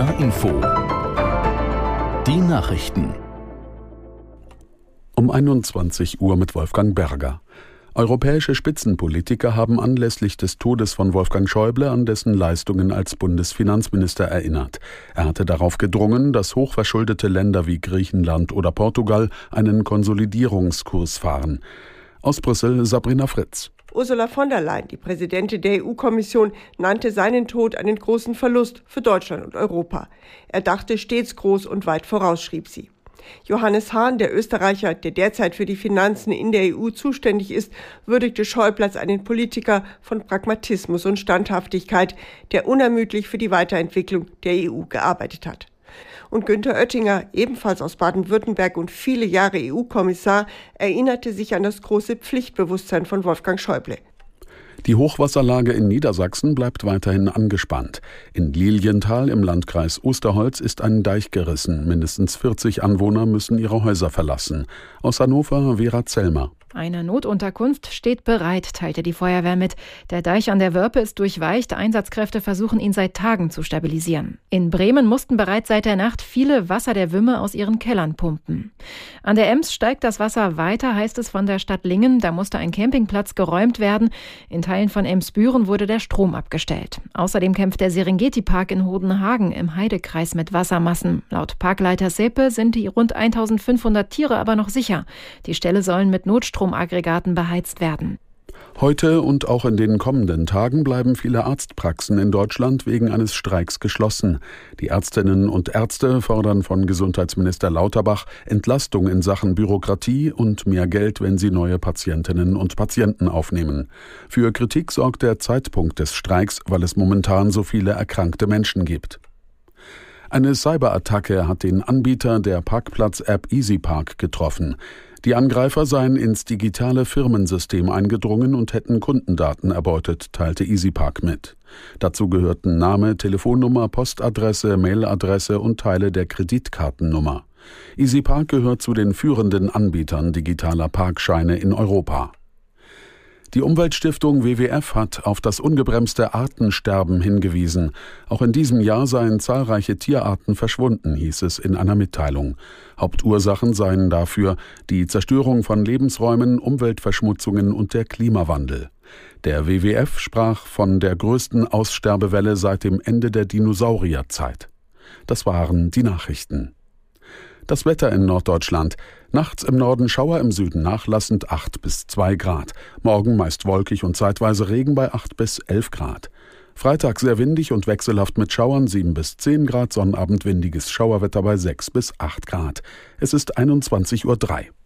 HR Info. Die Nachrichten. Um 21 Uhr mit Wolfgang Berger. Europäische Spitzenpolitiker haben anlässlich des Todes von Wolfgang Schäuble an dessen Leistungen als Bundesfinanzminister erinnert. Er hatte darauf gedrungen, dass hochverschuldete Länder wie Griechenland oder Portugal einen Konsolidierungskurs fahren. Aus Brüssel Sabrina Fritz. Ursula von der Leyen, die Präsidentin der EU-Kommission, nannte seinen Tod einen großen Verlust für Deutschland und Europa. Er dachte stets groß und weit voraus, schrieb sie. Johannes Hahn, der Österreicher, der derzeit für die Finanzen in der EU zuständig ist, würdigte Schäuble als einen Politiker von Pragmatismus und Standhaftigkeit, der unermüdlich für die Weiterentwicklung der EU gearbeitet hat. Und Günther Oettinger, ebenfalls aus Baden-Württemberg und viele Jahre EU-Kommissar, erinnerte sich an das große Pflichtbewusstsein von Wolfgang Schäuble. Die Hochwasserlage in Niedersachsen bleibt weiterhin angespannt. In Lilienthal im Landkreis Osterholz ist ein Deich gerissen. Mindestens 40 Anwohner müssen ihre Häuser verlassen. Aus Hannover Vera Zellmer. Eine Notunterkunft steht bereit, teilte die Feuerwehr mit. Der Deich an der Wörpe ist durchweicht. Einsatzkräfte versuchen ihn seit Tagen zu stabilisieren. In Bremen mussten bereits seit der Nacht viele Wasser der Wümme aus ihren Kellern pumpen. An der Ems steigt das Wasser weiter, heißt es von der Stadt Lingen. Da musste ein Campingplatz geräumt werden. In Teilen von Emsbüren wurde der Strom abgestellt. Außerdem kämpft der Serengeti-Park in Hodenhagen im Heidekreis mit Wassermassen. Laut Parkleiter Sepe sind die rund 1500 Tiere aber noch sicher. Die Ställe sollen mit Notstrom Notstromaggregaten beheizt werden. Heute und auch in den kommenden Tagen bleiben viele Arztpraxen in Deutschland wegen eines Streiks geschlossen. Die Ärztinnen und Ärzte fordern von Gesundheitsminister Lauterbach Entlastung in Sachen Bürokratie und mehr Geld, wenn sie neue Patientinnen und Patienten aufnehmen. Für Kritik sorgt der Zeitpunkt des Streiks, weil es momentan so viele erkrankte Menschen gibt. Eine Cyberattacke hat den Anbieter der Parkplatz-App EasyPark getroffen. Die Angreifer seien ins digitale Firmensystem eingedrungen und hätten Kundendaten erbeutet, teilte EasyPark mit. Dazu gehörten Name, Telefonnummer, Postadresse, Mailadresse und Teile der Kreditkartennummer. EasyPark gehört zu den führenden Anbietern digitaler Parkscheine in Europa. Die Umweltstiftung WWF hat auf das ungebremste Artensterben hingewiesen. Auch in diesem Jahr seien zahlreiche Tierarten verschwunden, hieß es in einer Mitteilung. Hauptursachen seien dafür die Zerstörung von Lebensräumen, Umweltverschmutzungen und der Klimawandel. Der WWF sprach von der größten Aussterbewelle seit dem Ende der Dinosaurierzeit. Das waren die Nachrichten. Das Wetter in Norddeutschland. Nachts im Norden Schauer, im Süden nachlassend 8 bis 2 Grad. Morgen meist wolkig und zeitweise Regen bei 8 bis 11 Grad. Freitag sehr windig und wechselhaft mit Schauern 7 bis 10 Grad, Sonnabend windiges Schauerwetter bei 6 bis 8 Grad. Es ist 21.03 Uhr.